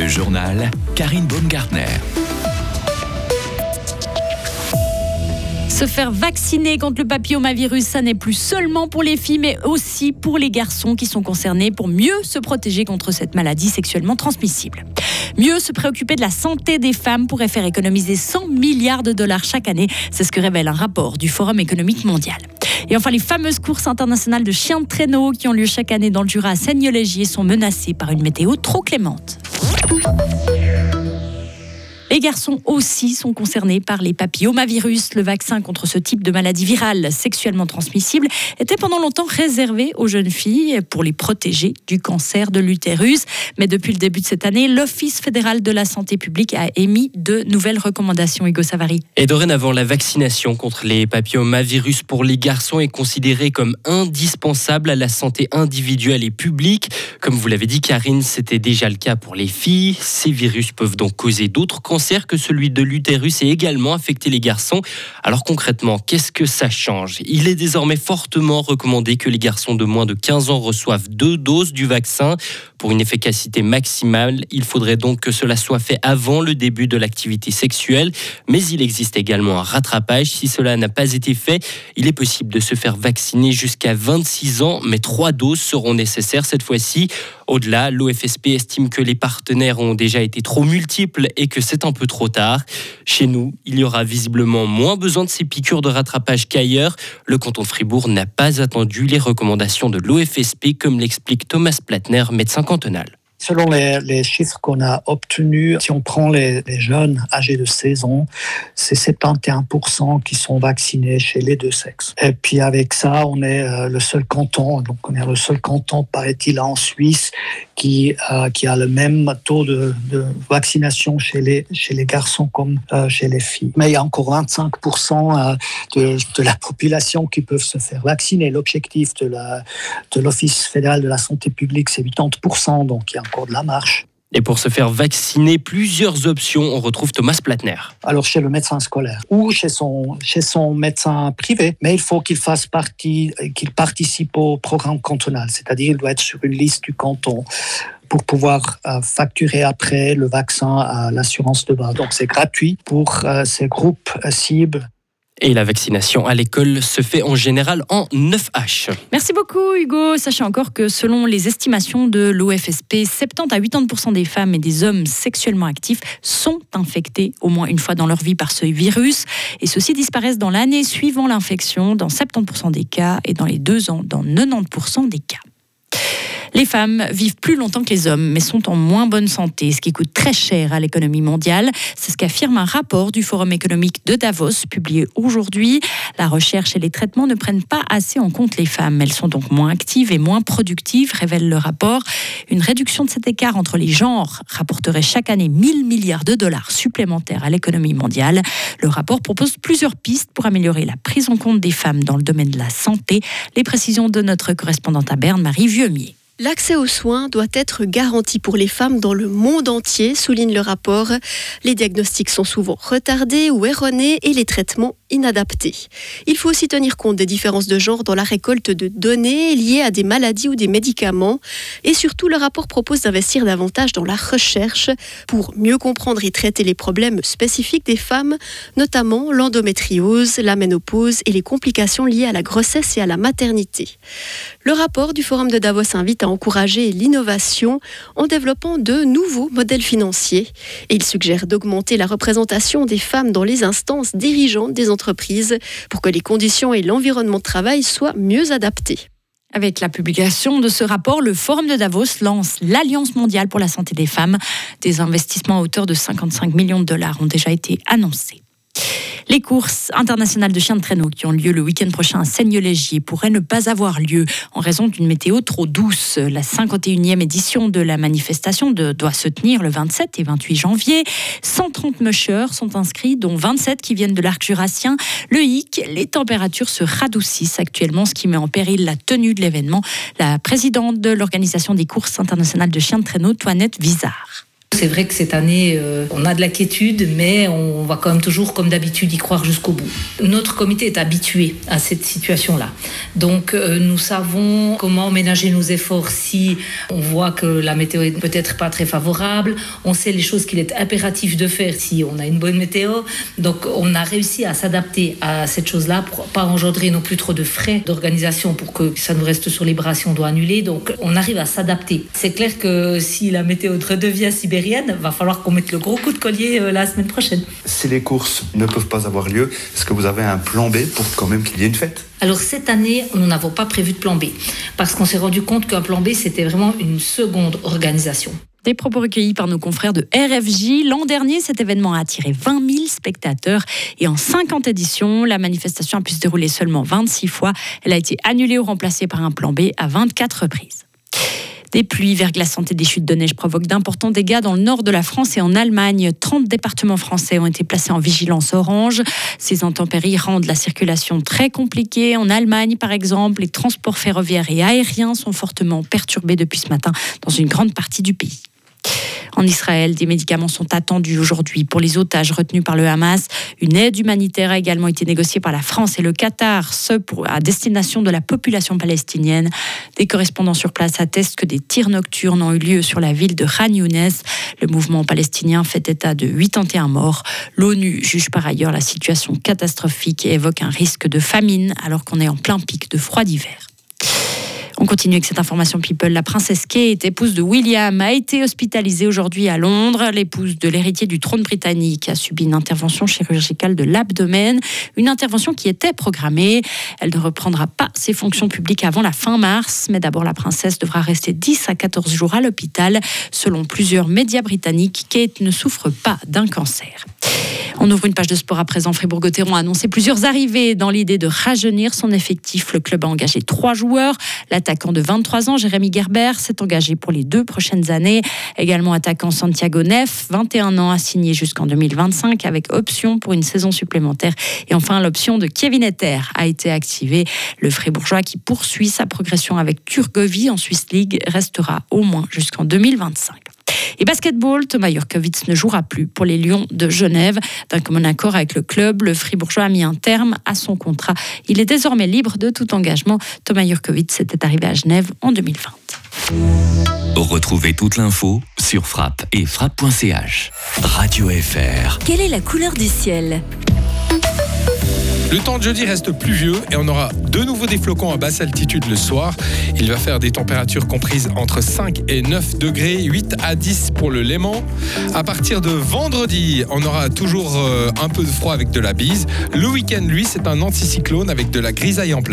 Le journal Karine Baumgartner. Se faire vacciner contre le papillomavirus, ça n'est plus seulement pour les filles, mais aussi pour les garçons qui sont concernés pour mieux se protéger contre cette maladie sexuellement transmissible. Mieux se préoccuper de la santé des femmes pourrait faire économiser 100 milliards de dollars chaque année. C'est ce que révèle un rapport du Forum économique mondial. Et enfin, les fameuses courses internationales de chiens de traîneau qui ont lieu chaque année dans le Jura à Seigne-Légier sont menacées par une météo trop clémente. Thank you. Les garçons aussi sont concernés par les papillomavirus. Le vaccin contre ce type de maladie virale sexuellement transmissible était pendant longtemps réservé aux jeunes filles pour les protéger du cancer de l'utérus. Mais depuis le début de cette année, l'Office fédéral de la santé publique a émis de nouvelles recommandations. Hugo Savary. Et dorénavant, la vaccination contre les papillomavirus pour les garçons est considérée comme indispensable à la santé individuelle et publique. Comme vous l'avez dit, Karine, c'était déjà le cas pour les filles. Ces virus peuvent donc causer d'autres cancers que celui de l'utérus et également affecter les garçons. Alors concrètement, qu'est-ce que ça change? Il est désormais fortement recommandé que les garçons de moins de 15 ans reçoivent deux doses du vaccin. Pour une efficacité maximale, il faudrait donc que cela soit fait avant le début de l'activité sexuelle. Mais il existe également un rattrapage. Si cela n'a pas été fait, il est possible de se faire vacciner jusqu'à 26 ans, mais trois doses seront nécessaires cette fois-ci. Au-delà, l'OFSP estime que les partenaires ont déjà été trop multiples et que c'est un peu trop tard. Chez nous, il y aura visiblement moins besoin de ces piqûres de rattrapage qu'ailleurs. Le canton de Fribourg n'a pas attendu les recommandations de l'OFSP, comme l'explique Thomas Platner, médecin cantonal. Selon les, chiffres qu'on a obtenus, si on prend les, jeunes âgés de 16 ans, c'est 71% qui sont vaccinés chez les deux sexes. Et puis avec ça, on est euh, le seul canton, donc on est le seul canton, paraît-il, en Suisse, qui, euh, qui a le même taux de, vaccination chez les, chez les garçons comme euh, chez les filles. Mais il y a encore 25% de, de la population qui peuvent se faire vacciner. L'objectif de l'Office de fédéral de la santé publique, c'est 80%, donc il y a de la marche. Et pour se faire vacciner, plusieurs options. On retrouve Thomas Platner. Alors chez le médecin scolaire ou chez son, chez son médecin privé, mais il faut qu'il fasse partie, qu'il participe au programme cantonal, c'est-à-dire il doit être sur une liste du canton pour pouvoir euh, facturer après le vaccin à l'assurance de base. Donc c'est gratuit pour euh, ces groupes euh, cibles. Et la vaccination à l'école se fait en général en 9H. Merci beaucoup Hugo. Sachez encore que selon les estimations de l'OFSP, 70 à 80% des femmes et des hommes sexuellement actifs sont infectés au moins une fois dans leur vie par ce virus. Et ceux-ci disparaissent dans l'année suivant l'infection dans 70% des cas et dans les deux ans dans 90% des cas. Les femmes vivent plus longtemps que les hommes, mais sont en moins bonne santé, ce qui coûte très cher à l'économie mondiale. C'est ce qu'affirme un rapport du Forum économique de Davos, publié aujourd'hui. La recherche et les traitements ne prennent pas assez en compte les femmes. Elles sont donc moins actives et moins productives, révèle le rapport. Une réduction de cet écart entre les genres rapporterait chaque année 1000 milliards de dollars supplémentaires à l'économie mondiale. Le rapport propose plusieurs pistes pour améliorer la prise en compte des femmes dans le domaine de la santé. Les précisions de notre correspondante à Berne, Marie Vieumier. L'accès aux soins doit être garanti pour les femmes dans le monde entier, souligne le rapport. Les diagnostics sont souvent retardés ou erronés et les traitements inadaptés. Il faut aussi tenir compte des différences de genre dans la récolte de données liées à des maladies ou des médicaments. Et surtout, le rapport propose d'investir davantage dans la recherche pour mieux comprendre et traiter les problèmes spécifiques des femmes, notamment l'endométriose, la ménopause et les complications liées à la grossesse et à la maternité. Le rapport du Forum de Davos invite à encourager l'innovation en développant de nouveaux modèles financiers. Et il suggère d'augmenter la représentation des femmes dans les instances dirigeantes des entreprises pour que les conditions et l'environnement de travail soient mieux adaptés. Avec la publication de ce rapport, le Forum de Davos lance l'Alliance mondiale pour la santé des femmes. Des investissements à hauteur de 55 millions de dollars ont déjà été annoncés. Les courses internationales de chiens de traîneau qui ont lieu le week-end prochain à Seigne-Légier pourraient ne pas avoir lieu en raison d'une météo trop douce. La 51e édition de la manifestation doit se tenir le 27 et 28 janvier. 130 mushers sont inscrits, dont 27 qui viennent de l'arc jurassien. Le hic, les températures se radoucissent actuellement, ce qui met en péril la tenue de l'événement. La présidente de l'organisation des courses internationales de chiens de traîneau, Toinette Vizard c'est vrai que cette année, euh, on a de la quiétude, mais on va quand même toujours, comme d'habitude, y croire jusqu'au bout. Notre comité est habitué à cette situation-là. Donc, euh, nous savons comment ménager nos efforts si on voit que la météo est peut-être pas très favorable. On sait les choses qu'il est impératif de faire si on a une bonne météo. Donc, on a réussi à s'adapter à cette chose-là pour pas engendrer non plus trop de frais d'organisation pour que ça nous reste sur les bras si on doit annuler. Donc, on arrive à s'adapter. C'est clair que si la météo redevient sibérienne, va falloir qu'on mette le gros coup de collier euh, la semaine prochaine. Si les courses ne peuvent pas avoir lieu, est-ce que vous avez un plan B pour quand même qu'il y ait une fête? Alors cette année, nous n'avons pas prévu de plan B, parce qu'on s'est rendu compte qu'un plan B, c'était vraiment une seconde organisation. Des propos recueillis par nos confrères de RFJ. L'an dernier, cet événement a attiré 20 000 spectateurs et en 50 éditions, la manifestation a pu se dérouler seulement 26 fois. Elle a été annulée ou remplacée par un plan B à 24 reprises. Des pluies verglaçantes et des chutes de neige provoquent d'importants dégâts dans le nord de la France et en Allemagne. 30 départements français ont été placés en vigilance orange. Ces intempéries rendent la circulation très compliquée. En Allemagne, par exemple, les transports ferroviaires et aériens sont fortement perturbés depuis ce matin dans une grande partie du pays. En Israël, des médicaments sont attendus aujourd'hui pour les otages retenus par le Hamas. Une aide humanitaire a également été négociée par la France et le Qatar, ce à destination de la population palestinienne. Des correspondants sur place attestent que des tirs nocturnes ont eu lieu sur la ville de Khan Younes. Le mouvement palestinien fait état de 81 morts. L'ONU juge par ailleurs la situation catastrophique et évoque un risque de famine alors qu'on est en plein pic de froid d'hiver. On continue avec cette information People. La princesse Kate, épouse de William, a été hospitalisée aujourd'hui à Londres. L'épouse de l'héritier du trône britannique a subi une intervention chirurgicale de l'abdomen, une intervention qui était programmée. Elle ne reprendra pas ses fonctions publiques avant la fin mars, mais d'abord la princesse devra rester 10 à 14 jours à l'hôpital. Selon plusieurs médias britanniques, Kate ne souffre pas d'un cancer. On ouvre une page de sport à présent. Fribourg-Gotteron a annoncé plusieurs arrivées dans l'idée de rajeunir son effectif. Le club a engagé trois joueurs. L'attaquant de 23 ans, Jérémy Gerber, s'est engagé pour les deux prochaines années. Également attaquant Santiago Neff, 21 ans, a signé jusqu'en 2025 avec option pour une saison supplémentaire. Et enfin, l'option de Kevin Etter a été activée. Le Fribourgeois qui poursuit sa progression avec Turgovie en Swiss League restera au moins jusqu'en 2025. Et basketball, Thomas Jurkovic ne jouera plus pour les Lions de Genève. D'un commun accord avec le club, le Fribourgeois a mis un terme à son contrat. Il est désormais libre de tout engagement. Thomas Jurkovic était arrivé à Genève en 2020. Retrouvez toute l'info sur frappe et frappe.ch. Radio FR. Quelle est la couleur du ciel? Le temps de jeudi reste pluvieux et on aura de nouveau des flocons à basse altitude le soir. Il va faire des températures comprises entre 5 et 9 degrés, 8 à 10 pour le Léman. À partir de vendredi, on aura toujours euh, un peu de froid avec de la bise. Le week-end, lui, c'est un anticyclone avec de la grisaille en pleine.